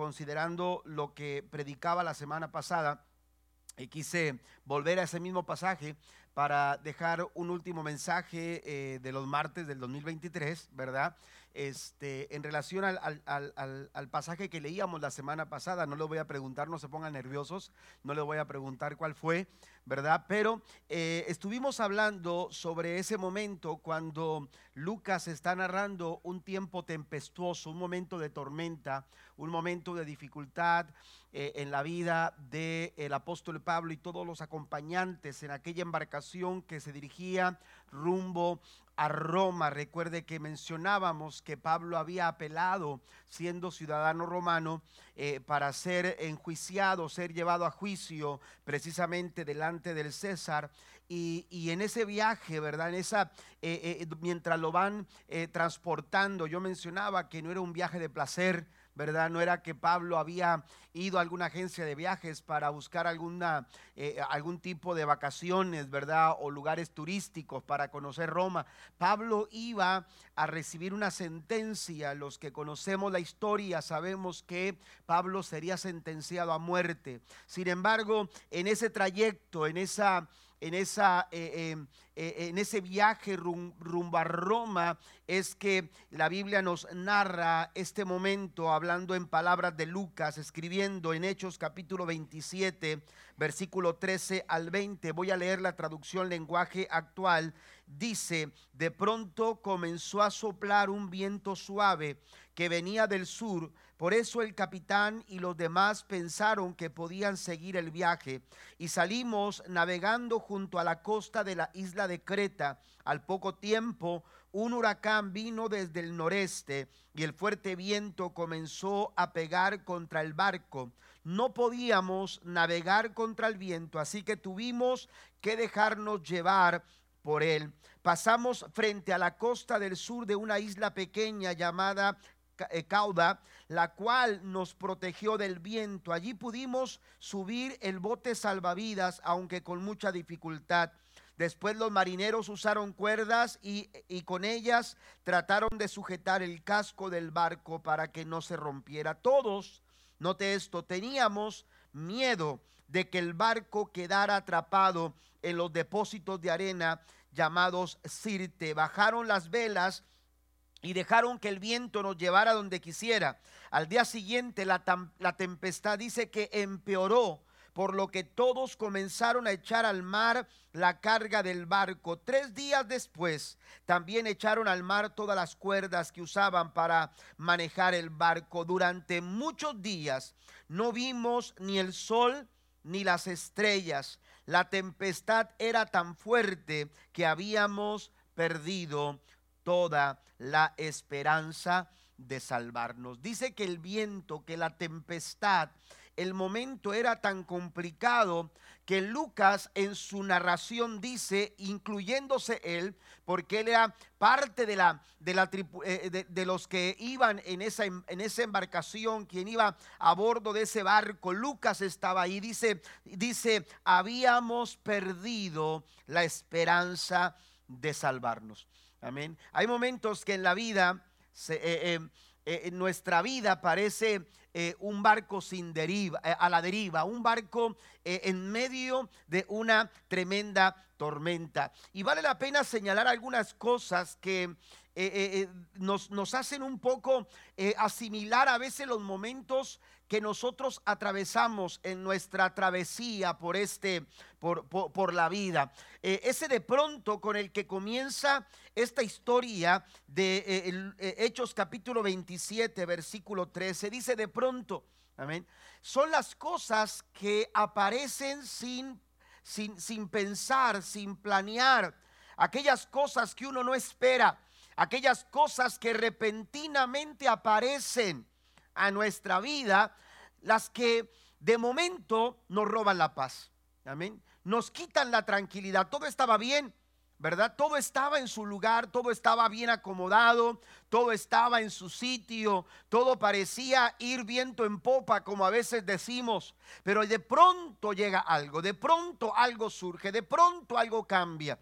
considerando lo que predicaba la semana pasada, y quise volver a ese mismo pasaje para dejar un último mensaje eh, de los martes del 2023, ¿verdad? Este, en relación al, pasaje que leíamos la semana pasada, no le voy a preguntar, no se pongan nerviosos, no le voy a preguntar cuál fue, ¿verdad? Pero eh, estuvimos hablando sobre ese momento cuando Lucas está narrando un tiempo tempestuoso, un momento de tormenta, un momento de dificultad eh, en la vida del apóstol Pablo y todos los acompañantes en aquella embarcación que se dirigía rumbo a Roma. Recuerde que mencionábamos que Pablo había apelado, siendo ciudadano romano, eh, para ser enjuiciado, ser llevado a juicio precisamente delante del César. Y, en ese viaje, ¿verdad? En esa, eh, mientras lo van transportando, yo mencionaba que no era un viaje de placer, ¿verdad? No era que Pablo había ido a alguna agencia de viajes para buscar alguna, eh, algún tipo de vacaciones, ¿verdad? O lugares turísticos para conocer Roma. Pablo iba a recibir una sentencia. Los que conocemos la historia sabemos que Pablo sería sentenciado a muerte. Sin embargo, en ese trayecto, en esa en, esa, eh, eh, eh, en ese viaje rumbo a Roma es que la Biblia nos narra este momento hablando en palabras de Lucas, escribiendo en Hechos capítulo 27, versículo 13 al 20. Voy a leer la traducción lenguaje actual. Dice, de pronto comenzó a soplar un viento suave que venía del sur por eso el capitán y los demás pensaron que podían seguir el viaje y salimos navegando junto a la costa de la isla de Creta. Al poco tiempo, un huracán vino desde el noreste y el fuerte viento comenzó a pegar contra el barco. No podíamos navegar contra el viento, así que tuvimos que dejarnos llevar por él. Pasamos frente a la costa del sur de una isla pequeña llamada cauda, la cual nos protegió del viento. Allí pudimos subir el bote salvavidas, aunque con mucha dificultad. Después los marineros usaron cuerdas y, y, con ellas trataron de sujetar el casco del barco para que no se rompiera. Todos, note esto, teníamos miedo de que el barco quedara atrapado en los depósitos de arena llamados Sirte. Bajaron las velas y dejaron que el viento nos llevara donde quisiera. Al día siguiente la, tempestad dice que empeoró, por lo que todos comenzaron a echar al mar la carga del barco. Tres días después también echaron al mar todas las cuerdas que usaban para manejar el barco. Durante muchos días no vimos ni el sol ni las estrellas. La tempestad era tan fuerte que habíamos perdido toda la esperanza de salvarnos. Dice que el viento, que la tempestad, el momento era tan complicado que Lucas en su narración dice, incluyéndose él, porque él era parte de, la, de, la, eh, de, los que iban en esa, en esa embarcación, quien iba a bordo de ese barco, Lucas estaba ahí, dice, dice, habíamos perdido la esperanza de salvarnos. Amén. Hay momentos que en la vida, eh, eh, eh, en nuestra vida parece un barco sin deriva, a la deriva, un barco en medio de una tremenda tormenta. Y vale la pena señalar algunas cosas que nos, nos, hacen un poco asimilar a veces los momentos que nosotros atravesamos en nuestra travesía por este, por, por, la vida. Eh, ese de pronto con el que comienza esta historia de eh, eh, Hechos capítulo 27, versículo 13, dice de pronto, amén, son las cosas que aparecen sin, sin, sin pensar, sin planear, aquellas cosas que uno no espera, aquellas cosas que repentinamente aparecen a nuestra vida, las que de momento nos roban la paz. Amén. Nos quitan la tranquilidad. Todo estaba bien, ¿verdad? Todo estaba en su lugar, todo estaba bien acomodado, todo estaba en su sitio, todo parecía ir viento en popa, como a veces decimos, pero de pronto llega algo, de pronto algo surge, de pronto algo cambia.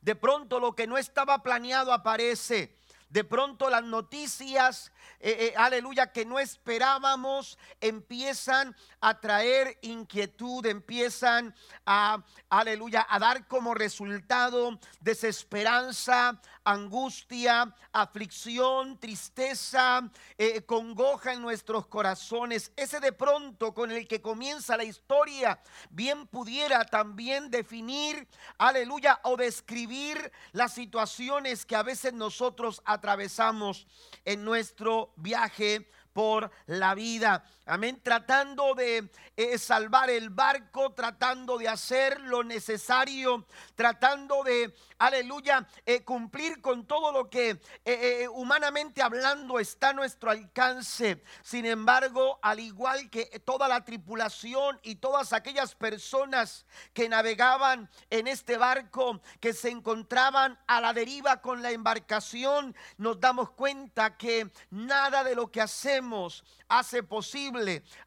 De pronto lo que no estaba planeado aparece. de pronto las noticias, eh, eh, aleluya, que no esperábamos, empiezan a traer inquietud, empiezan a, aleluya, a dar como resultado desesperanza, angustia, aflicción, tristeza, eh, congoja en nuestros corazones. Ese de pronto con el que comienza la historia, bien pudiera también definir, aleluya, o describir las situaciones que a veces nosotros atravesamos en nuestro viaje por la vida. Amén. Tratando de eh, salvar el barco, tratando de hacer lo necesario, tratando de, aleluya, eh, cumplir con todo lo que eh, humanamente hablando está a nuestro alcance. Sin embargo, al igual que toda la tripulación y todas aquellas personas que navegaban en este barco, que se encontraban a la deriva con la embarcación, nos damos cuenta que nada de lo que hacemos hace posible,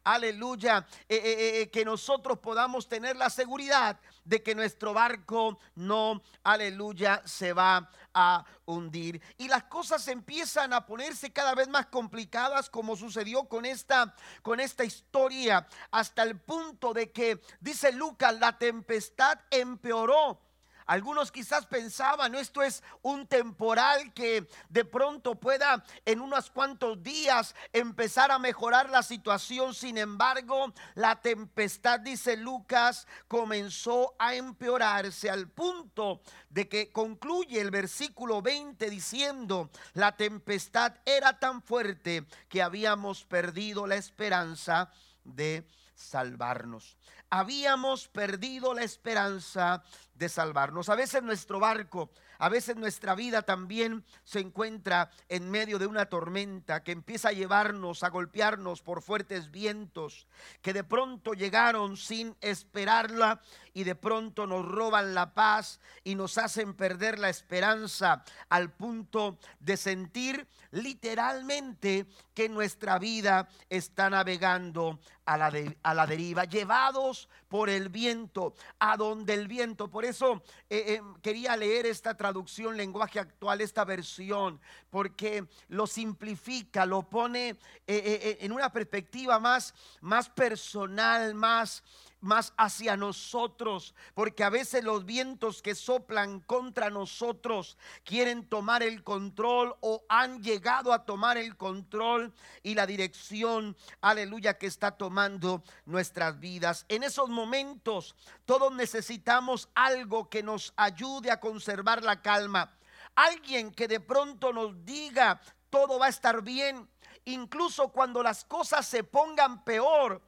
aleluya, eh, eh, eh, que nosotros podamos tener la seguridad de que nuestro barco no, aleluya, se va a hundir. Y las cosas empiezan a ponerse cada vez más complicadas como sucedió con esta con esta historia hasta el punto de que dice Lucas, la tempestad empeoró algunos quizás pensaban, esto es un temporal que de pronto pueda en unos cuantos días empezar a mejorar la situación. Sin embargo, la tempestad, dice Lucas, comenzó a empeorarse al punto de que concluye el versículo 20 diciendo, la tempestad era tan fuerte que habíamos perdido la esperanza de salvarnos. Habíamos perdido la esperanza de salvarnos. A veces nuestro barco, a veces nuestra vida también se encuentra en medio de una tormenta que empieza a llevarnos, a golpearnos por fuertes vientos, que de pronto llegaron sin esperarla y de pronto nos roban la paz y nos hacen perder la esperanza al punto de sentir literalmente que nuestra vida está navegando a la, a la deriva, llevados por el viento, a donde el viento. Por eso eh, eh, quería leer esta traducción, lenguaje actual, esta versión, porque lo simplifica, lo pone eh, en una perspectiva más, más personal, más más hacia nosotros, porque a veces los vientos que soplan contra nosotros quieren tomar el control o han llegado a tomar el control y la dirección, aleluya, que está tomando nuestras vidas. En esos momentos todos necesitamos algo que nos ayude a conservar la calma. Alguien que de pronto nos diga, todo va a estar bien, incluso cuando las cosas se pongan peor,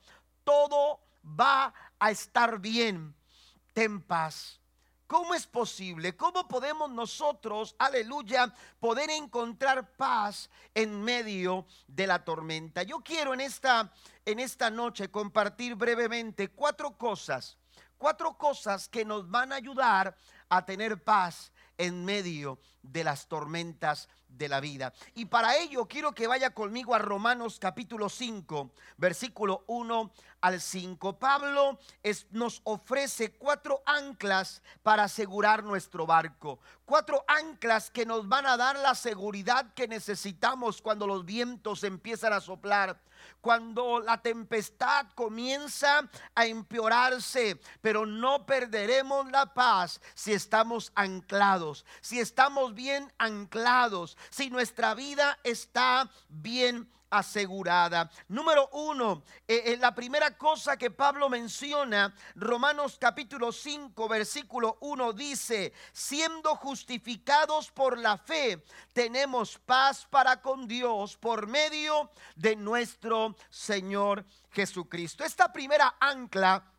todo va a estar bien. Ten paz. ¿Cómo es posible? ¿Cómo podemos nosotros, aleluya, poder encontrar paz en medio de la tormenta? Yo quiero en esta, en esta noche compartir brevemente cuatro cosas, cuatro cosas que nos van a ayudar a tener paz en medio de las tormentas de la vida. Y para ello quiero que vaya conmigo a Romanos capítulo 5, versículo 1 al 5. Pablo nos ofrece cuatro anclas para asegurar nuestro barco. Cuatro anclas que nos van a dar la seguridad que necesitamos cuando los vientos empiezan a soplar cuando la tempestad comienza a empeorarse, pero no perderemos la paz si estamos anclados, si estamos bien anclados, si nuestra vida está bien asegurada. Número uno, eh, eh, la primera cosa que Pablo menciona, Romanos capítulo 5, versículo 1 dice, siendo justificados por la fe, tenemos paz para con Dios por medio de nuestro Señor Jesucristo. Esta primera ancla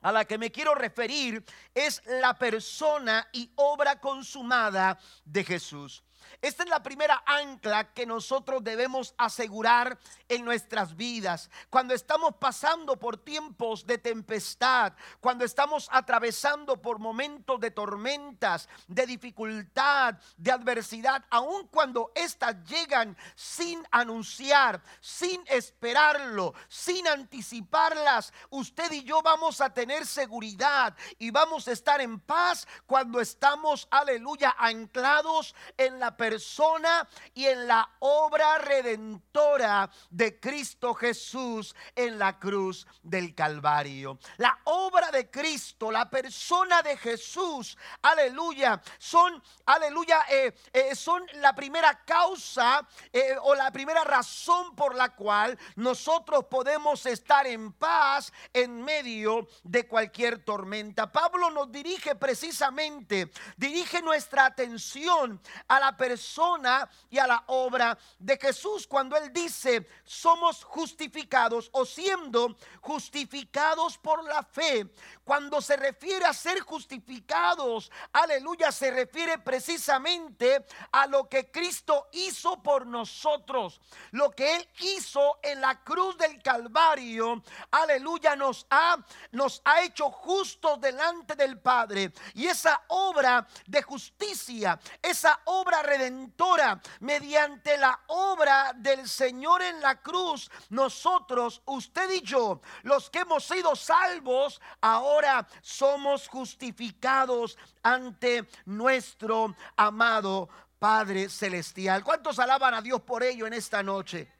a la que me quiero referir es la persona y obra consumada de Jesús. Esta es la primera ancla que nosotros debemos asegurar en nuestras vidas. Cuando estamos pasando por tiempos de tempestad, cuando estamos atravesando por momentos de tormentas, de dificultad, de adversidad, aun cuando éstas llegan sin anunciar, sin esperarlo, sin anticiparlas, usted y yo vamos a tener seguridad y vamos a estar en paz cuando estamos, aleluya, anclados en la persona y en la obra redentora de Cristo Jesús en la cruz del Calvario. La obra de Cristo, la persona de Jesús, aleluya, son, aleluya, eh, eh, son la primera causa eh, o la primera razón por la cual nosotros podemos estar en paz en medio de cualquier tormenta. Pablo nos dirige precisamente, dirige nuestra atención a la persona y a la obra de Jesús cuando él dice, somos justificados o siendo justificados por la fe. Cuando se refiere a ser justificados, aleluya, se refiere precisamente a lo que Cristo hizo por nosotros, lo que él hizo en la cruz del Calvario, aleluya, nos ha nos ha hecho justos delante del Padre. Y esa obra de justicia, esa obra redentora, mediante la obra del Señor en la cruz, nosotros, usted y yo, los que hemos sido salvos, ahora somos justificados ante nuestro amado Padre Celestial. ¿Cuántos alaban a Dios por ello en esta noche?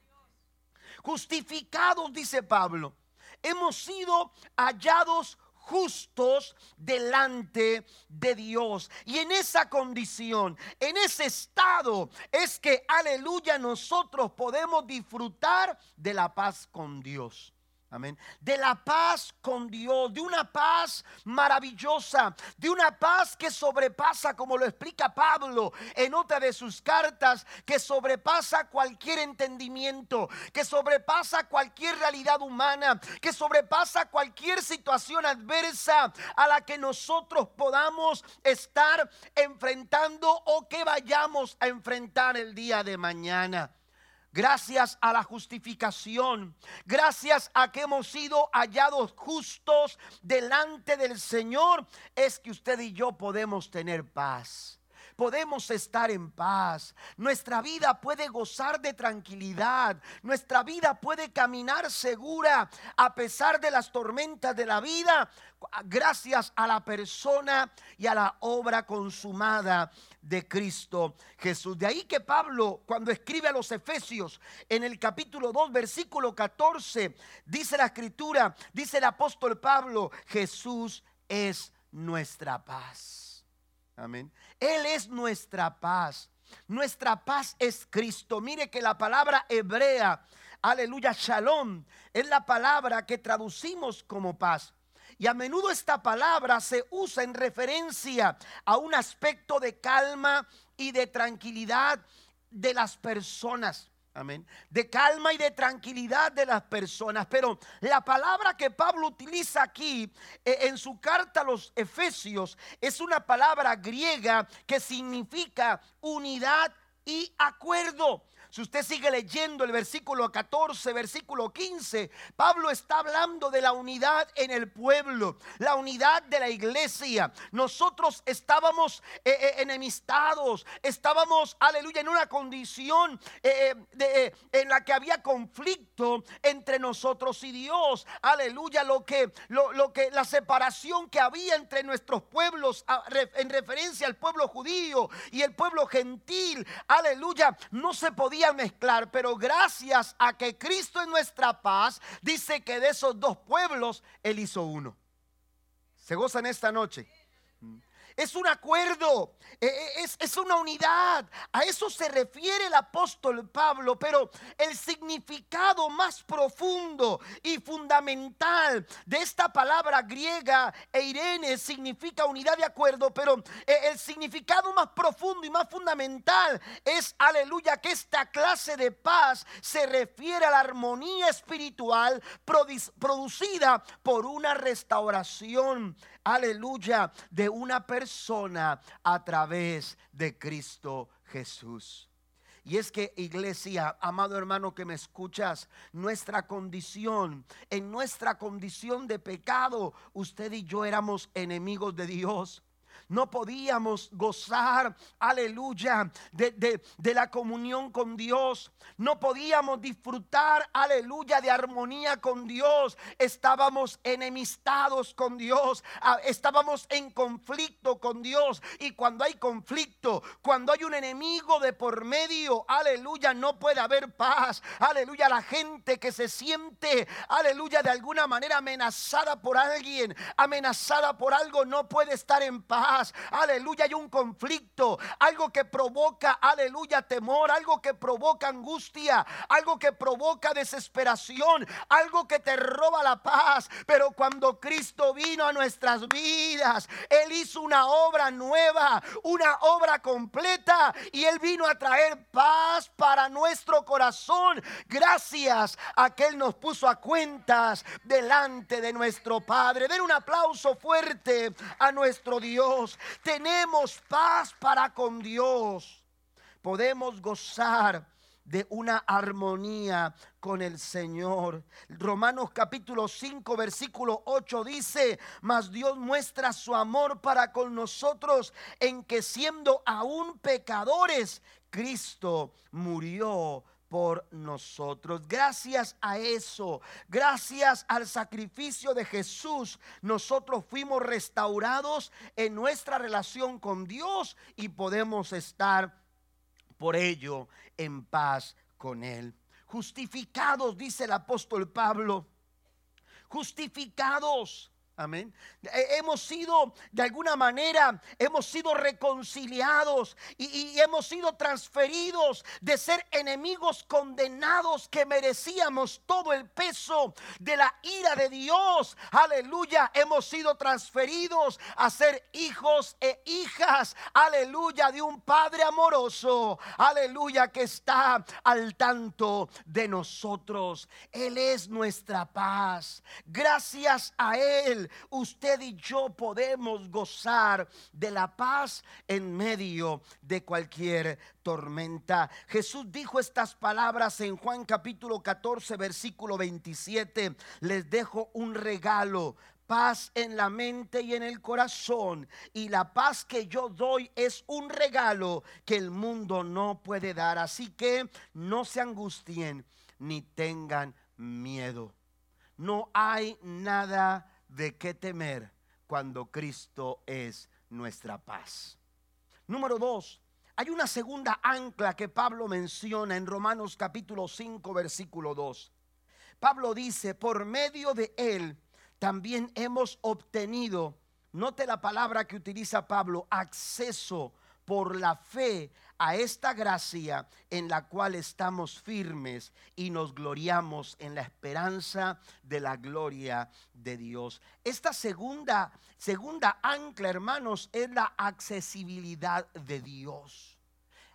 Justificados, dice Pablo hemos sido hallados justos delante de Dios. Y en esa condición, en ese estado, es que, aleluya, nosotros podemos disfrutar de la paz con Dios. Amén. De la paz con Dios, de una paz maravillosa, de una paz que sobrepasa, como lo explica Pablo en otra de sus cartas, que sobrepasa cualquier entendimiento, que sobrepasa cualquier realidad humana, que sobrepasa cualquier situación adversa a la que nosotros podamos estar enfrentando o que vayamos a enfrentar el día de mañana gracias a la justificación, gracias a que hemos sido hallados justos delante del Señor, es que usted y yo podemos tener paz podemos estar en paz. Nuestra vida puede gozar de tranquilidad. Nuestra vida puede caminar segura a pesar de las tormentas de la vida, gracias a la persona y a la obra consumada de Cristo Jesús. De ahí que Pablo, cuando escribe a los Efesios en el capítulo 2, versículo 14, dice la escritura, dice el apóstol Pablo, Jesús es nuestra paz. Amén. Él es nuestra paz. Nuestra paz es Cristo. Mire que la palabra hebrea, aleluya, shalom, es la palabra que traducimos como paz. Y a menudo esta palabra se usa en referencia a un aspecto de calma y de tranquilidad de las personas. Amén. De calma y de tranquilidad de las personas. Pero la palabra que Pablo utiliza aquí eh, en su carta a los Efesios es una palabra griega que significa unidad y acuerdo. Si usted sigue leyendo el versículo 14, versículo 15, Pablo está hablando de la unidad en el pueblo, la unidad de la iglesia. Nosotros estábamos eh, eh, enemistados, estábamos, aleluya, en una condición eh, en la que había conflicto entre nosotros y Dios. Aleluya, lo que, lo, lo que, la separación que había entre nuestros pueblos en referencia al pueblo judío y el pueblo gentil. Aleluya, no se podía mezclar, pero gracias a que Cristo es nuestra paz, dice que de esos dos pueblos Él hizo uno. ¿Se gozan esta noche? Es un acuerdo, e, e, es, es, una unidad. A eso se refiere el apóstol Pablo, pero el significado más profundo y fundamental de esta palabra griega, eirene, significa unidad de acuerdo, pero e, el significado más profundo y más fundamental es, aleluya, que esta clase de paz se refiere a la armonía espiritual producida por una restauración aleluya, de una persona a través de Cristo Jesús. Y es que iglesia, amado hermano que me escuchas, nuestra condición, en nuestra condición de pecado, usted y yo éramos enemigos de Dios. No podíamos gozar, aleluya, de, de, la comunión con Dios. No podíamos disfrutar, aleluya, de armonía con Dios. Estábamos enemistados con Dios. Ah, estábamos en conflicto con Dios. Y cuando hay conflicto, cuando hay un enemigo de por medio, aleluya, no puede haber paz. Aleluya, la gente que se siente, aleluya, de alguna manera amenazada por alguien, amenazada por algo, no puede estar en paz. Aleluya, hay un conflicto, algo que provoca, aleluya, temor, algo que provoca angustia, algo que provoca desesperación, algo que te roba la paz. Pero cuando Cristo vino a nuestras vidas, Él hizo una obra nueva, una obra completa y Él vino a traer paz para nuestro corazón. Gracias a que Él nos puso a cuentas delante de nuestro Padre. Den un aplauso fuerte a nuestro Dios. Tenemos paz para con Dios. Podemos gozar de una armonía con el Señor. Romanos capítulo 5 versículo 8 dice, mas Dios muestra su amor para con nosotros en que siendo aún pecadores, Cristo murió por nosotros. Gracias a eso, gracias al sacrificio de Jesús, nosotros fuimos restaurados en nuestra relación con Dios y podemos estar por ello en paz con Él. Justificados, dice el apóstol Pablo, justificados Amén. Hemos sido, de alguna manera, hemos sido reconciliados y, hemos sido transferidos de ser enemigos condenados que merecíamos todo el peso de la ira de Dios. Aleluya. Hemos sido transferidos a ser hijos e hijas. Aleluya. De un Padre amoroso. Aleluya. Que está al tanto de nosotros. Él es nuestra paz. Gracias a Él usted y yo podemos gozar de la paz en medio de cualquier tormenta. Jesús dijo estas palabras en Juan capítulo 14, versículo 27. Les dejo un regalo paz en la mente y en el corazón. Y la paz que yo doy es un regalo que el mundo no puede dar. Así que no se angustien ni tengan miedo. No hay nada de qué temer cuando Cristo es nuestra paz. Número dos, hay una segunda ancla que Pablo menciona en Romanos capítulo 5, versículo 2. Pablo dice, por medio de él también hemos obtenido, note la palabra que utiliza Pablo, acceso por la fe a esta gracia en la cual estamos firmes y nos gloriamos en la esperanza de la gloria de Dios. Esta segunda segunda ancla, hermanos, es la accesibilidad de Dios.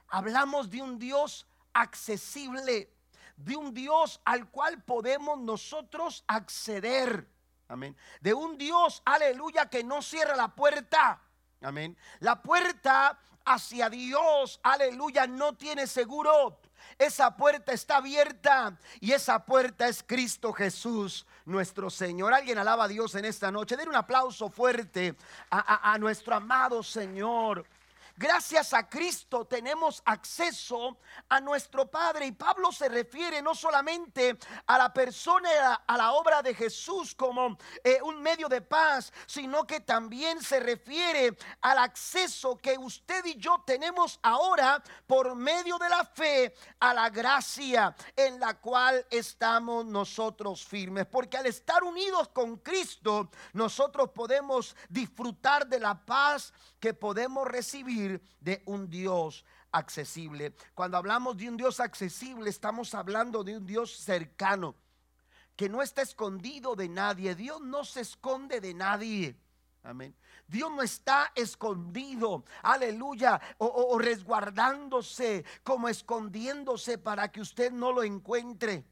Hablamos de un Dios accesible, de un Dios al cual podemos nosotros acceder. Amén. De un Dios, aleluya, que no cierra la puerta. Amén. La puerta hacia Dios, aleluya, no tiene seguro. Esa puerta está abierta y esa puerta es Cristo Jesús, nuestro Señor. Alguien alaba a Dios en esta noche. Den un aplauso fuerte a, a nuestro amado Señor. Gracias a Cristo tenemos acceso a nuestro Padre. Y Pablo se refiere no solamente a la persona, a la obra de Jesús como eh, un medio de paz, sino que también se refiere al acceso que usted y yo tenemos ahora por medio de la fe a la gracia en la cual estamos nosotros firmes. Porque al estar unidos con Cristo, nosotros podemos disfrutar de la paz que podemos recibir de un Dios accesible. Cuando hablamos de un Dios accesible, estamos hablando de un Dios cercano, que no está escondido de nadie. Dios no se esconde de nadie. Amén. Dios no está escondido, aleluya, o, resguardándose, como escondiéndose para que usted no lo encuentre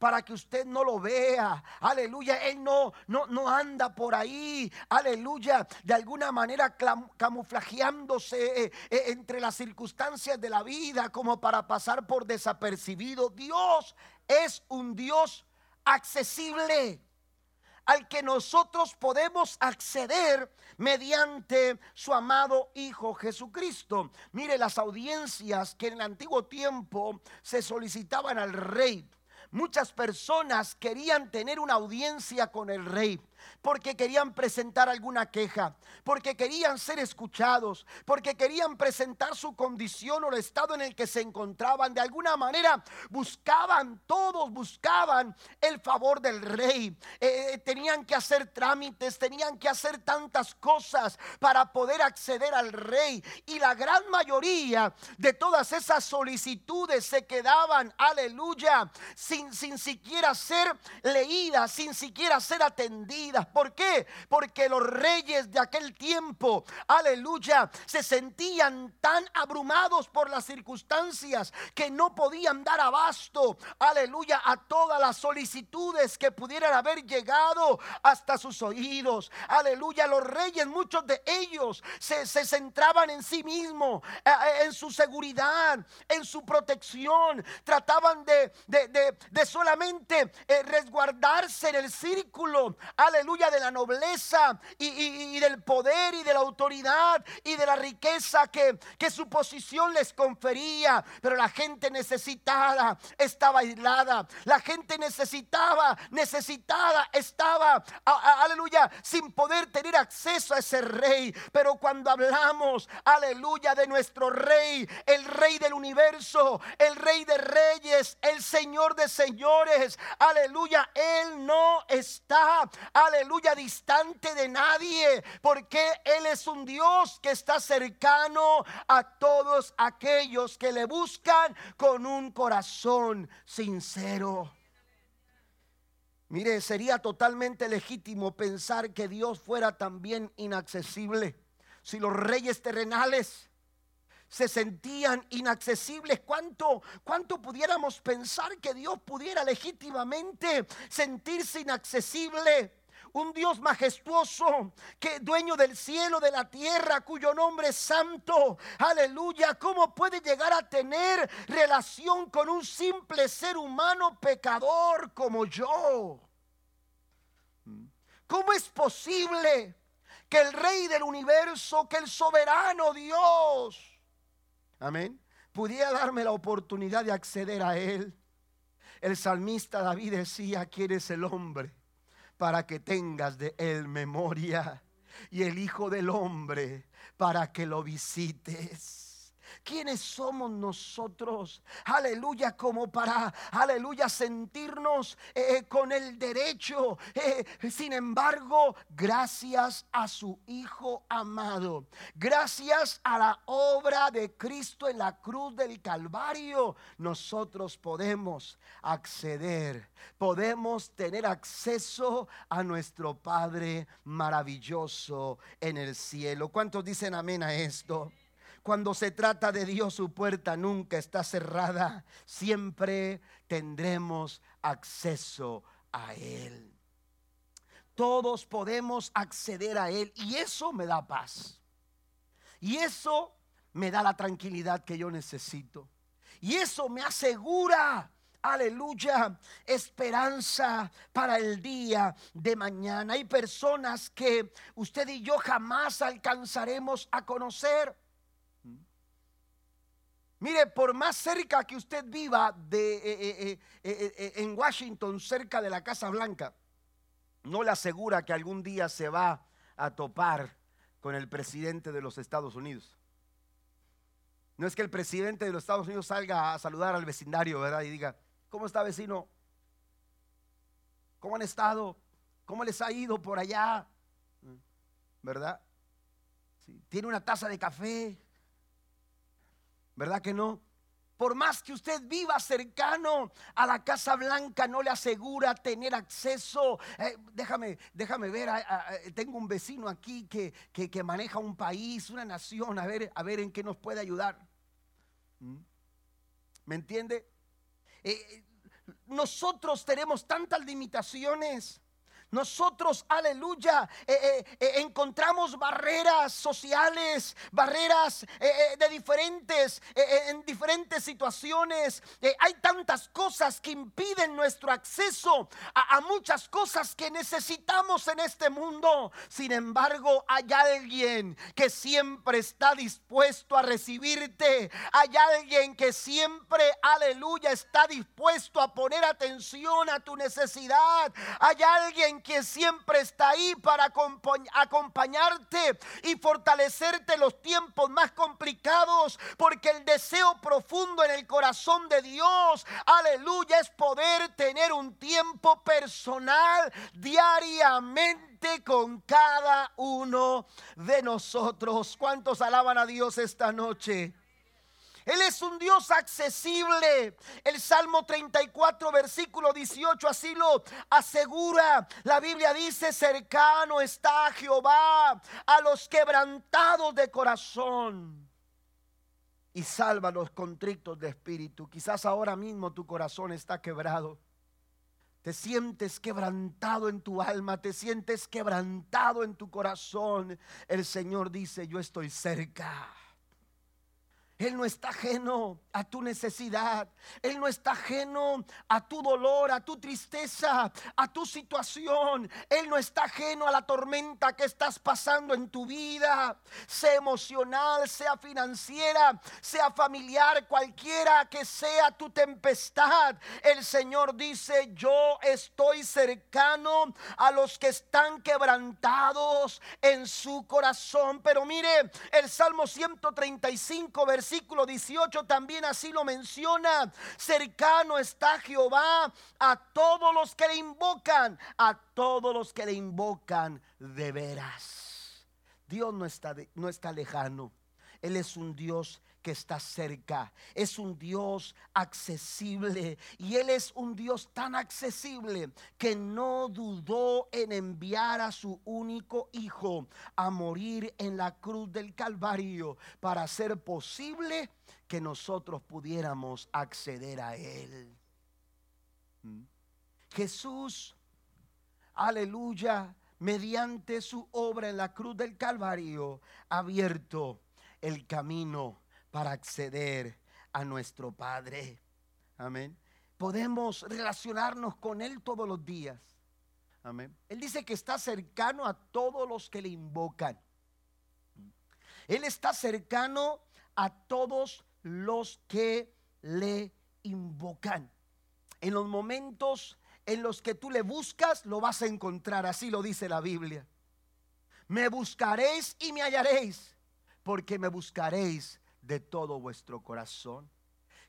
para que usted no lo vea. Aleluya. Él no, no, no anda por ahí. Aleluya. De alguna manera camuflajeándose eh, eh, entre las circunstancias de la vida como para pasar por desapercibido. Dios es un Dios accesible al que nosotros podemos acceder mediante su amado Hijo Jesucristo. Mire las audiencias que en el antiguo tiempo se solicitaban al rey. Muchas personas querían tener una audiencia con el rey porque querían presentar alguna queja, porque querían ser escuchados, porque querían presentar su condición o el estado en el que se encontraban. De alguna manera buscaban, todos buscaban el favor del rey. Eh, eh, tenían que hacer trámites, tenían que hacer tantas cosas para poder acceder al rey. Y la gran mayoría de todas esas solicitudes se quedaban, aleluya, sin, sin siquiera ser leídas, sin siquiera ser atendidas. ¿Por qué? Porque los reyes de aquel tiempo, aleluya, se sentían tan abrumados por las circunstancias que no podían dar abasto, aleluya, a todas las solicitudes que pudieran haber llegado hasta sus oídos. Aleluya, los reyes, muchos de ellos se, centraban en sí mismos, eh, eh, en su seguridad, en su protección. Trataban de, de, solamente eh, resguardarse en el círculo, aleluya de la nobleza y, del poder y de la autoridad y de la riqueza que, que su posición les confería. Pero la gente necesitada estaba aislada. La gente necesitaba, necesitada estaba, aleluya, sin poder tener acceso a ese rey. Pero cuando hablamos, aleluya, de nuestro rey, el rey del universo, el rey de reyes, el señor de señores, aleluya, él no está, aleluya aleluya, distante de nadie, porque Él es un Dios que está cercano a todos aquellos que le buscan con un corazón sincero. Mire, sería totalmente legítimo pensar que Dios fuera también inaccesible. Si los reyes terrenales se sentían inaccesibles, ¿cuánto, cuánto pudiéramos pensar que Dios pudiera legítimamente sentirse inaccesible? Un Dios majestuoso, que dueño del cielo, de la tierra, cuyo nombre es santo. Aleluya, ¿cómo puede llegar a tener relación con un simple ser humano pecador como yo? ¿Cómo es posible que el rey del universo, que el soberano Dios, amén, pudiera darme la oportunidad de acceder a él? El salmista David decía, ¿quién es el hombre? Para que tengas de él memoria y el Hijo del Hombre para que lo visites. ¿Quiénes somos nosotros? Aleluya, como para, aleluya, sentirnos eh, con el derecho. Eh, sin embargo, gracias a su Hijo amado, gracias a la obra de Cristo en la cruz del Calvario, nosotros podemos acceder, podemos tener acceso a nuestro Padre maravilloso en el cielo. ¿Cuántos dicen amén a esto? Cuando se trata de Dios, su puerta nunca está cerrada. Siempre tendremos acceso a Él. Todos podemos acceder a Él y eso me da paz. Y eso me da la tranquilidad que yo necesito. Y eso me asegura aleluya, esperanza para el día de mañana. Hay personas que usted y yo jamás alcanzaremos a conocer. Mire, por más cerca que usted viva eh, eh, eh, en Washington, cerca de la Casa Blanca, no le asegura que algún día se va a topar con el presidente de los Estados Unidos. No es que el presidente de los Estados Unidos salga a saludar al vecindario, ¿verdad? Y diga, ¿cómo está vecino? ¿Cómo han estado? ¿Cómo les ha ido por allá? ¿Verdad? ¿Tiene una taza de café? ¿Verdad que no? Por más que usted viva cercano a la Casa Blanca, no le asegura tener acceso. Eh, déjame, déjame ver, tengo un vecino aquí que, que, maneja un país, una nación, a ver, a ver en qué nos puede ayudar. ¿Mm? ¿Me entiende? Eh, nosotros tenemos tantas limitaciones nosotros, aleluya, eh, eh, eh, encontramos barreras sociales, barreras de diferentes, en diferentes situaciones. hay tantas cosas que impiden nuestro acceso a, a muchas cosas que necesitamos en este mundo. Sin embargo, hay alguien que siempre está dispuesto a recibirte. Hay alguien que siempre, aleluya, está dispuesto a poner atención a tu necesidad. Hay alguien que siempre está ahí para acompañarte y fortalecerte los tiempos más complicados, porque el deseo profundo en el corazón de Dios, aleluya, es poder tener un tiempo personal diariamente con cada uno de nosotros. ¿Cuántos alaban a Dios esta noche? Él es un Dios accesible. El Salmo 34, versículo 18, así lo asegura. La Biblia dice, cercano está Jehová a los quebrantados de corazón y salva los contrictos de espíritu. Quizás ahora mismo tu corazón está quebrado. Te sientes quebrantado en tu alma, te sientes quebrantado en tu corazón. El Señor dice, yo estoy cerca. Él no está ajeno a tu necesidad. Él no está ajeno a tu dolor, a tu tristeza, a tu situación. Él no está ajeno a la tormenta que estás pasando en tu vida, sea emocional, sea financiera, sea familiar, cualquiera que sea tu tempestad. El Señor dice, yo estoy cercano a los que están quebrantados en su corazón. Pero mire, el Salmo 135, versículo versículo 18 también así lo menciona. Cercano está Jehová a todos los que le invocan, a todos los que le invocan de veras. Dios no está, no está lejano. Él es un Dios que está cerca. Es un Dios accesible. Y Él es un Dios tan accesible que no dudó en enviar a su único Hijo a morir en la cruz del Calvario para hacer posible que nosotros pudiéramos acceder a Él. ¿Mm? Jesús, aleluya, mediante su obra en la cruz del Calvario, ha abierto el camino para acceder a nuestro Padre. Amén. Podemos relacionarnos con Él todos los días. Amén. Él dice que está cercano a todos los que le invocan. Él está cercano a todos los que le invocan. En los momentos en los que tú le buscas, lo vas a encontrar. Así lo dice la Biblia. Me buscaréis y me hallaréis, porque me buscaréis de todo vuestro corazón.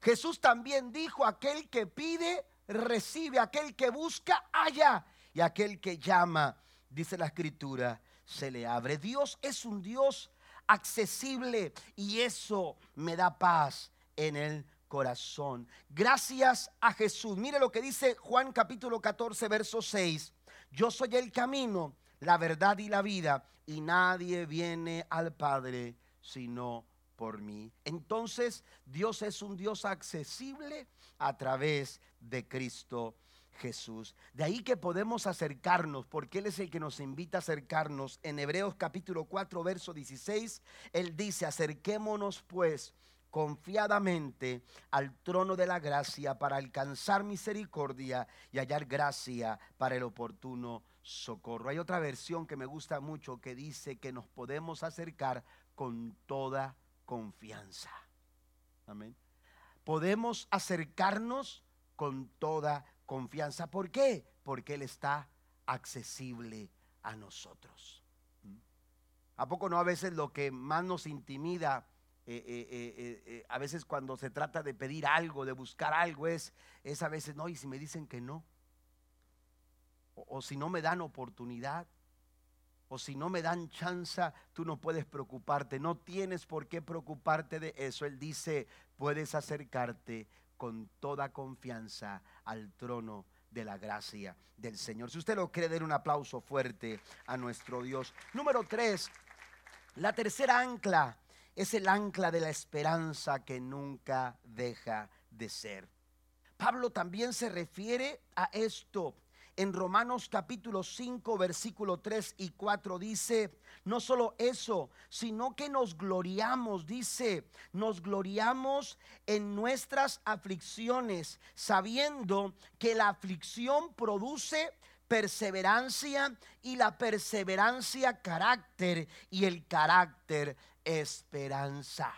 Jesús también dijo, aquel que pide, recibe, aquel que busca, halla, y aquel que llama, dice la escritura, se le abre. Dios es un Dios accesible y eso me da paz en el corazón. Gracias a Jesús. Mire lo que dice Juan capítulo 14, verso 6. Yo soy el camino, la verdad y la vida, y nadie viene al Padre sino por mí. Entonces Dios es un Dios accesible a través de Cristo Jesús. De ahí que podemos acercarnos, porque Él es el que nos invita a acercarnos. En Hebreos capítulo 4, verso 16, Él dice, acerquémonos pues confiadamente al trono de la gracia para alcanzar misericordia y hallar gracia para el oportuno socorro. Hay otra versión que me gusta mucho que dice que nos podemos acercar con toda confianza. Amén. Podemos acercarnos con toda confianza. ¿Por qué? Porque Él está accesible a nosotros. ¿Mm? ¿A poco no a veces lo que más nos intimida, eh, eh, eh, a veces cuando se trata de pedir algo, de buscar algo, es, es a veces, no, y si me dicen que no, o si no me dan oportunidad, o si no me dan chance, tú no puedes preocuparte, no tienes por qué preocuparte de eso. Él dice, puedes acercarte con toda confianza al trono de la gracia del Señor. Si usted lo cree, den un aplauso fuerte a nuestro Dios. Número tres, la tercera ancla es el ancla de la esperanza que nunca deja de ser. Pablo también se refiere a esto en Romanos capítulo 5, versículo 3 y 4 dice, no solo eso, sino que nos gloriamos, dice, nos gloriamos en nuestras aflicciones, sabiendo que la aflicción produce perseverancia y la perseverancia carácter y el carácter esperanza.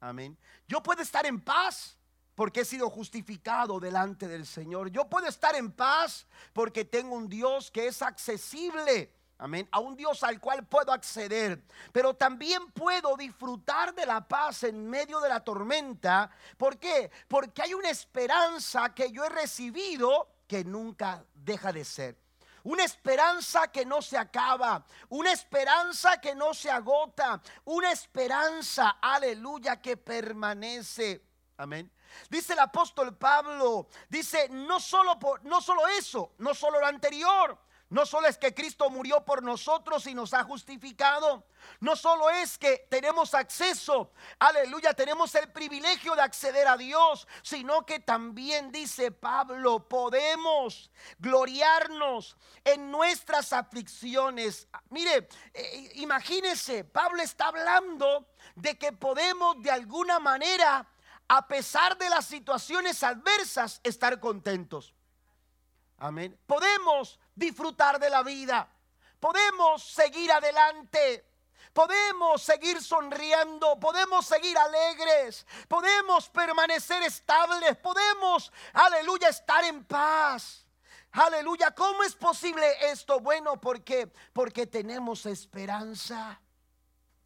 Amén. Yo puedo estar en paz porque he sido justificado delante del Señor. Yo puedo estar en paz porque tengo un Dios que es accesible. Amén. A un Dios al cual puedo acceder. Pero también puedo disfrutar de la paz en medio de la tormenta. ¿Por qué? Porque hay una esperanza que yo he recibido que nunca deja de ser. Una esperanza que no se acaba, una esperanza que no se agota, una esperanza, aleluya, que permanece. Amén. Dice el apóstol Pablo, dice, no solo, por, no solo eso, no solo lo anterior, no solo es que Cristo murió por nosotros y nos ha justificado. No solo es que tenemos acceso, aleluya, tenemos el privilegio de acceder a Dios, sino que también dice Pablo, podemos gloriarnos en nuestras aflicciones. Mire, eh, imagínese, Pablo está hablando de que podemos de alguna manera a pesar de las situaciones adversas, estar contentos. Amén. Podemos disfrutar de la vida. Podemos seguir adelante. Podemos seguir sonriendo, podemos seguir alegres, podemos permanecer estables, podemos, aleluya, estar en paz. Aleluya, ¿cómo es posible esto? Bueno, porque porque tenemos esperanza.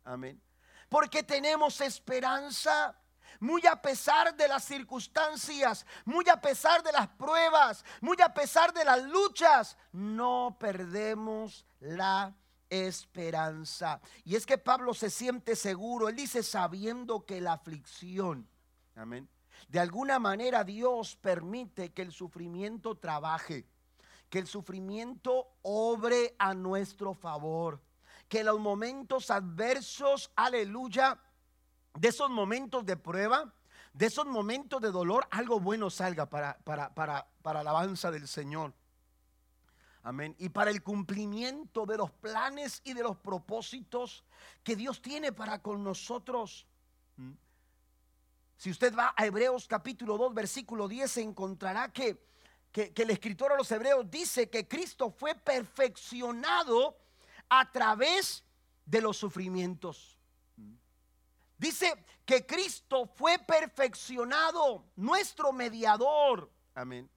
Amén. Porque tenemos esperanza muy a pesar de las circunstancias, muy a pesar de las pruebas, muy a pesar de las luchas, no perdemos la esperanza. Y es que Pablo se siente seguro, él dice sabiendo que la aflicción, amén, de alguna manera Dios permite que el sufrimiento trabaje, que el sufrimiento obre a nuestro favor, que los momentos adversos, aleluya, de esos momentos de prueba, de esos momentos de dolor, algo bueno salga para, para, para, para alabanza del Señor. Amén. Y para el cumplimiento de los planes y de los propósitos que Dios tiene para con nosotros. ¿Mm? Si usted va a Hebreos capítulo 2, versículo 10, se encontrará que, que, que el escritor a los Hebreos dice que Cristo fue perfeccionado a través de los sufrimientos. Dice que Cristo fue perfeccionado, nuestro mediador. Amén.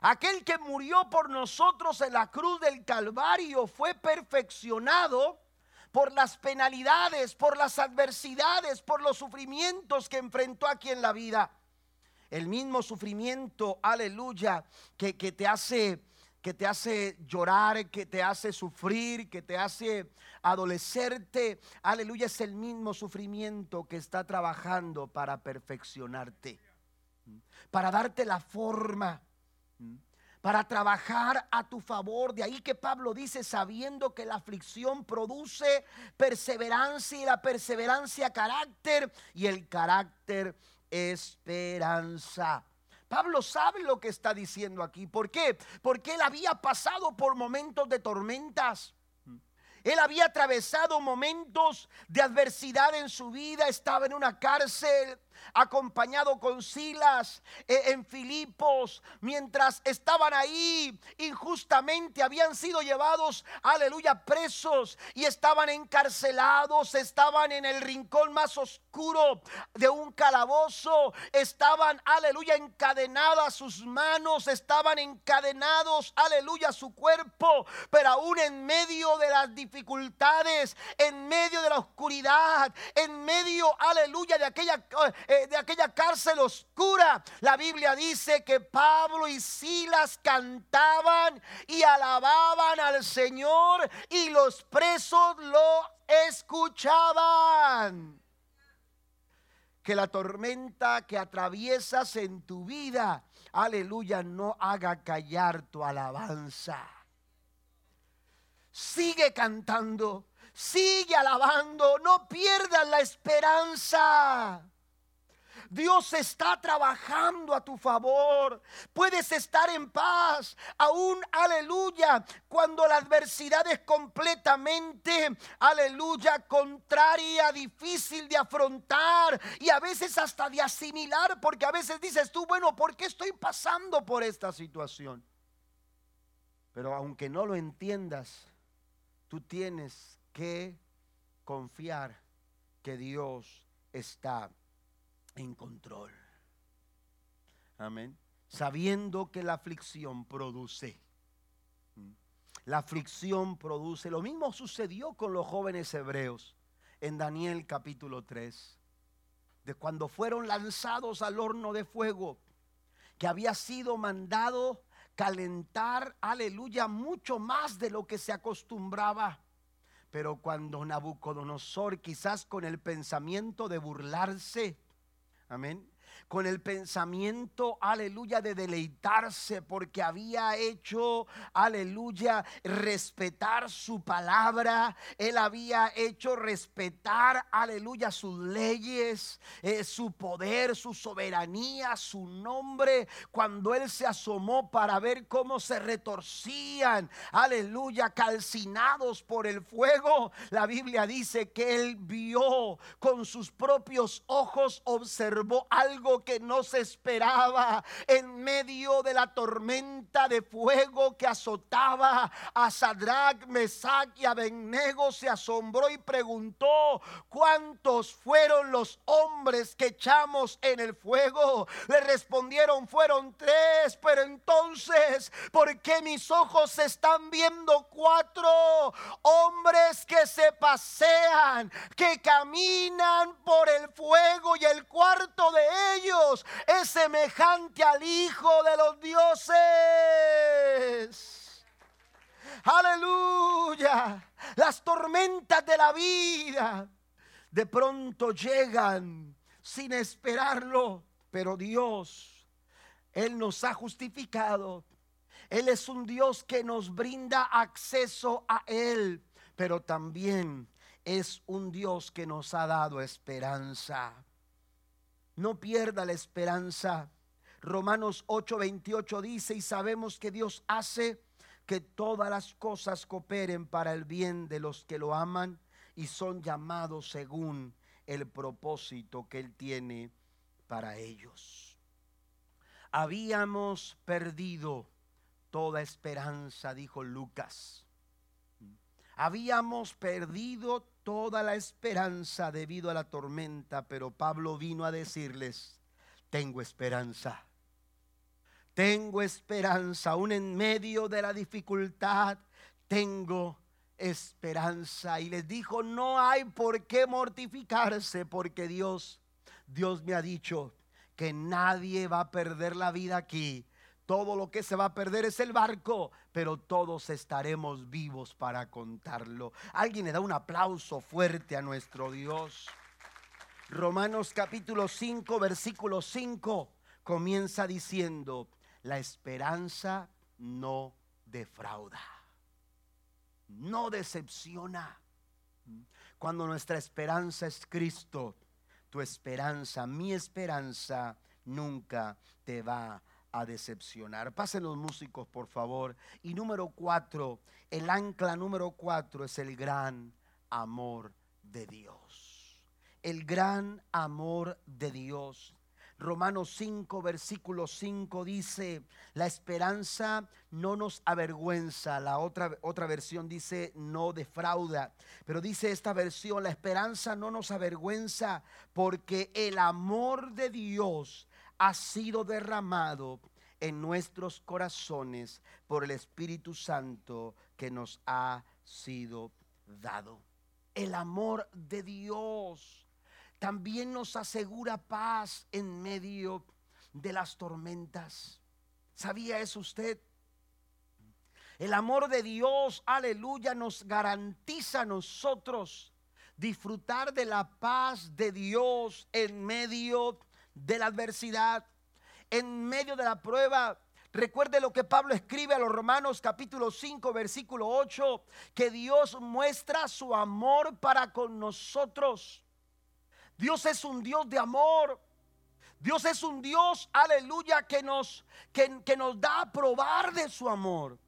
Aquel que murió por nosotros en la cruz del Calvario fue perfeccionado por las penalidades, por las adversidades, por los sufrimientos que enfrentó aquí en la vida. El mismo sufrimiento, aleluya, que, que te hace que te hace llorar, que te hace sufrir, que te hace adolecerte. Aleluya, es el mismo sufrimiento que está trabajando para perfeccionarte, para darte la forma, para trabajar a tu favor. De ahí que Pablo dice, sabiendo que la aflicción produce perseverancia y la perseverancia carácter y el carácter esperanza. Pablo sabe lo que está diciendo aquí. ¿Por qué? Porque él había pasado por momentos de tormentas. Él había atravesado momentos de adversidad en su vida, estaba en una cárcel, acompañado con Silas eh, en Filipos, mientras estaban ahí injustamente, habían sido llevados, aleluya, presos y estaban encarcelados, estaban en el rincón más oscuro de un calabozo, estaban, aleluya, encadenadas sus manos, estaban encadenados, aleluya, su cuerpo, pero aún en medio de las dificultades, en medio de la oscuridad, en medio, aleluya, de aquella... Eh, de aquella cárcel oscura, la Biblia dice que Pablo y Silas cantaban y alababan al Señor y los presos lo escuchaban. Que la tormenta que atraviesas en tu vida, aleluya, no haga callar tu alabanza. Sigue cantando, sigue alabando, no pierdas la esperanza. Dios está trabajando a tu favor. Puedes estar en paz, aún, aleluya, cuando la adversidad es completamente, aleluya, contraria, difícil de afrontar y a veces hasta de asimilar, porque a veces dices tú, bueno, ¿por qué estoy pasando por esta situación? Pero aunque no lo entiendas, tú tienes que confiar que Dios está en control. Amén. Sabiendo que la aflicción produce. La aflicción produce. Lo mismo sucedió con los jóvenes hebreos en Daniel capítulo 3. De cuando fueron lanzados al horno de fuego, que había sido mandado calentar, aleluya, mucho más de lo que se acostumbraba. Pero cuando Nabucodonosor, quizás con el pensamiento de burlarse, amén, con el pensamiento, aleluya, de deleitarse porque había hecho, aleluya, respetar su palabra. Él había hecho respetar, aleluya, sus leyes, eh, su poder, su soberanía, su nombre. Cuando él se asomó para ver cómo se retorcían, aleluya, calcinados por el fuego, la Biblia dice que él vio con sus propios ojos, observó algo que no se esperaba en medio de la tormenta de fuego que azotaba a Sadrach, Mesach y Abednego se asombró y preguntó cuántos fueron los hombres que echamos en el fuego. Le respondieron fueron tres, pero entonces ¿por qué mis ojos están viendo cuatro hombres que se pasean, que caminan por el fuego y el cuarto de ellos es semejante al Hijo de los dioses. Aleluya. Las tormentas de la vida de pronto llegan sin esperarlo, pero Dios, Él nos ha justificado. Él es un Dios que nos brinda acceso a Él, pero también es un Dios que nos ha dado esperanza. No pierda la esperanza. Romanos 8:28 dice, y sabemos que Dios hace que todas las cosas cooperen para el bien de los que lo aman y son llamados según el propósito que Él tiene para ellos. Habíamos perdido toda esperanza, dijo Lucas. Habíamos perdido toda la esperanza debido a la tormenta, pero Pablo vino a decirles, tengo esperanza. Tengo esperanza, aún en medio de la dificultad, tengo esperanza. Y les dijo, no hay por qué mortificarse, porque Dios, Dios me ha dicho que nadie va a perder la vida aquí, todo lo que se va a perder es el barco, pero todos estaremos vivos para contarlo. Alguien le da un aplauso fuerte a nuestro Dios. Romanos capítulo 5, versículo 5 comienza diciendo, la esperanza no defrauda, no decepciona. Cuando nuestra esperanza es Cristo, tu esperanza, mi esperanza, nunca te va a a decepcionar. Pasen los músicos, por favor. Y número cuatro, el ancla número cuatro es el gran amor de Dios. El gran amor de Dios. Romanos 5, versículo 5 dice, la esperanza no nos avergüenza. La otra, otra versión dice, no defrauda. Pero dice esta versión, la esperanza no nos avergüenza porque el amor de Dios ha sido derramado en nuestros corazones por el Espíritu Santo que nos ha sido dado. El amor de Dios también nos asegura paz en medio de las tormentas. ¿Sabía eso usted? El amor de Dios, aleluya, nos garantiza a nosotros disfrutar de la paz de Dios en medio de la adversidad, en medio de la prueba. Recuerde lo que Pablo escribe a los Romanos capítulo 5 versículo 8, que Dios muestra su amor para con nosotros. Dios es un Dios de amor. Dios es un Dios, aleluya, que nos, que, que nos da a probar de su amor.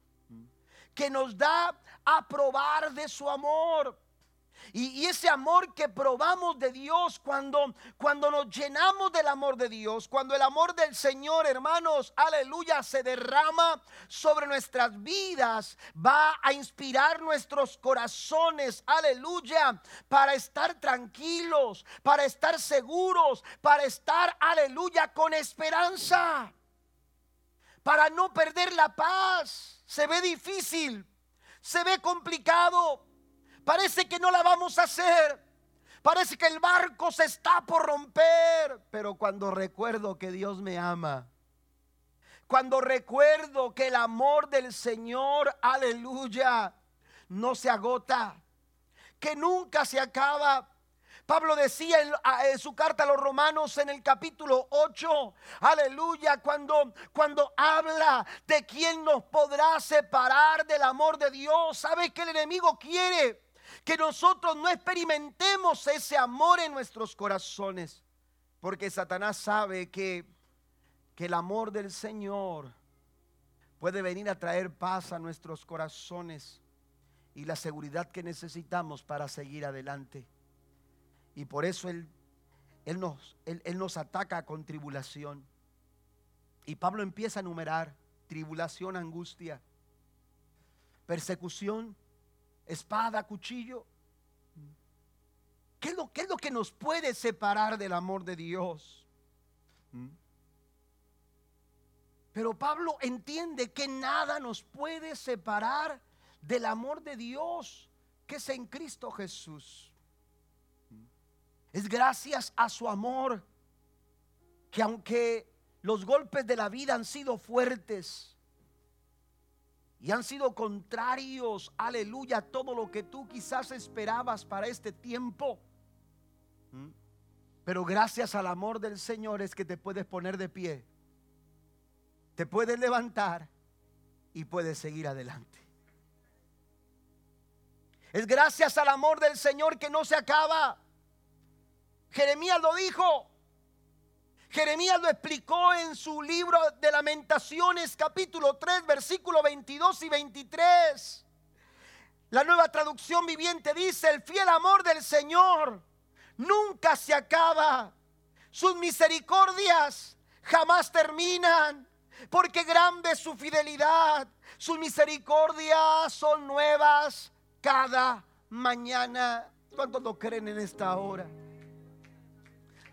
Que nos da a probar de su amor. Y, ese amor que probamos de Dios cuando, cuando nos llenamos del amor de Dios, cuando el amor del Señor, hermanos, aleluya, se derrama sobre nuestras vidas, va a inspirar nuestros corazones, aleluya, para estar tranquilos, para estar seguros, para estar, aleluya, con esperanza, para no perder la paz. Se ve difícil, se ve complicado Parece que no la vamos a hacer. Parece que el barco se está por romper. Pero cuando recuerdo que Dios me ama, cuando recuerdo que el amor del Señor, aleluya, no se agota, que nunca se acaba. Pablo decía en, su carta a los romanos en el capítulo 8, aleluya, cuando, cuando habla de quién nos podrá separar del amor de Dios. ¿Sabe que el enemigo quiere? Que nosotros no experimentemos ese amor en nuestros corazones. Porque Satanás sabe que, que el amor del Señor puede venir a traer paz a nuestros corazones y la seguridad que necesitamos para seguir adelante. Y por eso Él, él, nos, él, él nos ataca con tribulación. Y Pablo empieza a enumerar tribulación, angustia, persecución, espada, cuchillo. ¿Qué es, lo, que nos puede separar del amor de Dios? ¿Mm? Pero Pablo entiende que nada nos puede separar del amor de Dios que es en Cristo Jesús. ¿Mm? Es gracias a su amor que aunque los golpes de la vida han sido fuertes, y han sido contrarios, aleluya, todo lo que tú quizás esperabas para este tiempo. ¿Mm? Pero gracias al amor del Señor es que te puedes poner de pie, te puedes levantar y puedes seguir adelante. Es gracias al amor del Señor que no se acaba. Jeremías lo dijo. Jeremías lo explicó en su libro de lamentaciones capítulo 3 versículo 22 y 23. La nueva traducción viviente dice, el fiel amor del Señor nunca se acaba. Sus misericordias jamás terminan, porque grande es su fidelidad. Sus misericordias son nuevas cada mañana. ¿Cuántos lo creen en esta hora?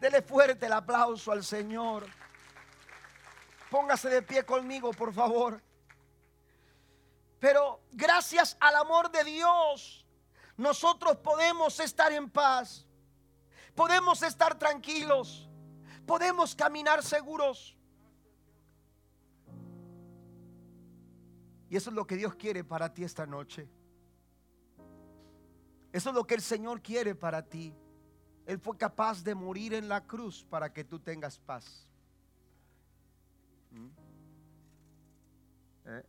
Dele fuerte el aplauso al Señor. Póngase de pie conmigo, por favor. Pero gracias al amor de Dios, nosotros podemos estar en paz. Podemos estar tranquilos. Podemos caminar seguros. Y eso es lo que Dios quiere para ti esta noche. Eso es lo que el Señor quiere para ti. Él fue capaz de morir en la cruz para que tú tengas paz. ¿Mm? ¿Eh?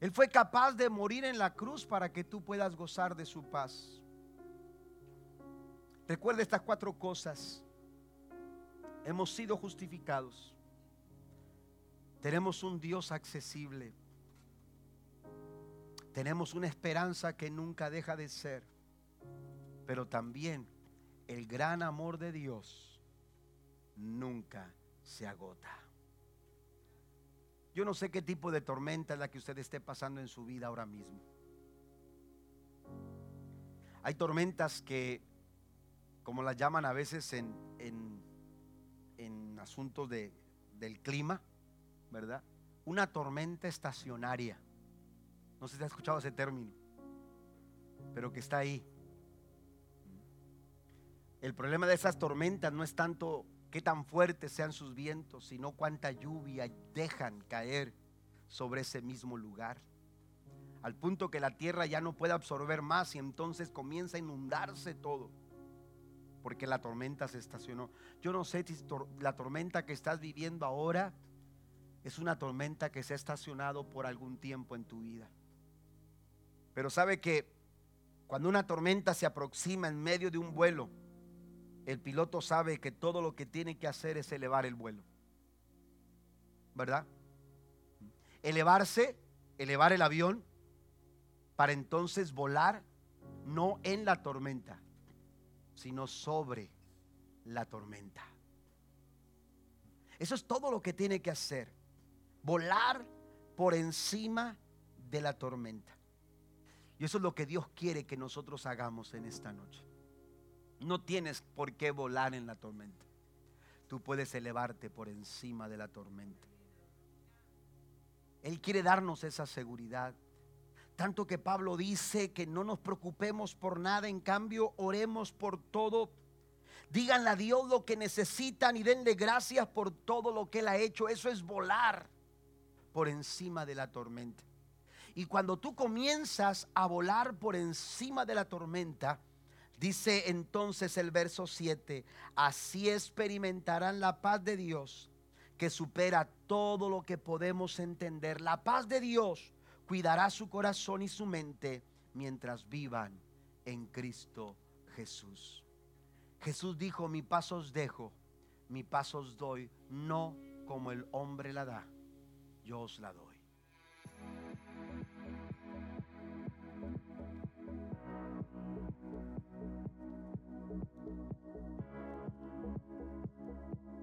Él fue capaz de morir en la cruz para que tú puedas gozar de su paz. Recuerda estas cuatro cosas. Hemos sido justificados. Tenemos un Dios accesible. Tenemos una esperanza que nunca deja de ser pero también el gran amor de Dios nunca se agota. Yo no sé qué tipo de tormenta es la que usted esté pasando en su vida ahora mismo. Hay tormentas que, como las llaman a veces en, en, asuntos de, del clima, ¿verdad? Una tormenta estacionaria. No sé si ha escuchado ese término, pero que está ahí el problema de esas tormentas no es tanto qué tan fuertes sean sus vientos, sino cuánta lluvia dejan caer sobre ese mismo lugar. Al punto que la tierra ya no puede absorber más y entonces comienza a inundarse todo. Porque la tormenta se estacionó. Yo no sé si la tormenta que estás viviendo ahora es una tormenta que se ha estacionado por algún tiempo en tu vida. Pero sabe que cuando una tormenta se aproxima en medio de un vuelo, el piloto sabe que todo lo que tiene que hacer es elevar el vuelo. ¿Verdad? Elevarse, elevar el avión para entonces volar no en la tormenta, sino sobre la tormenta. Eso es todo lo que tiene que hacer. Volar por encima de la tormenta. Y eso es lo que Dios quiere que nosotros hagamos en esta noche. No tienes por qué volar en la tormenta. Tú puedes elevarte por encima de la tormenta. Él quiere darnos esa seguridad. Tanto que Pablo dice que no nos preocupemos por nada, en cambio oremos por todo. Díganle a Dios lo que necesitan y denle gracias por todo lo que Él ha hecho. Eso es volar por encima de la tormenta. Y cuando tú comienzas a volar por encima de la tormenta, dice entonces el verso 7, así experimentarán la paz de Dios que supera todo lo que podemos entender. La paz de Dios cuidará su corazón y su mente mientras vivan en Cristo Jesús. Jesús dijo, mi paso os dejo, mi paso os doy, no como el hombre la da, yo os la doy. Thank you.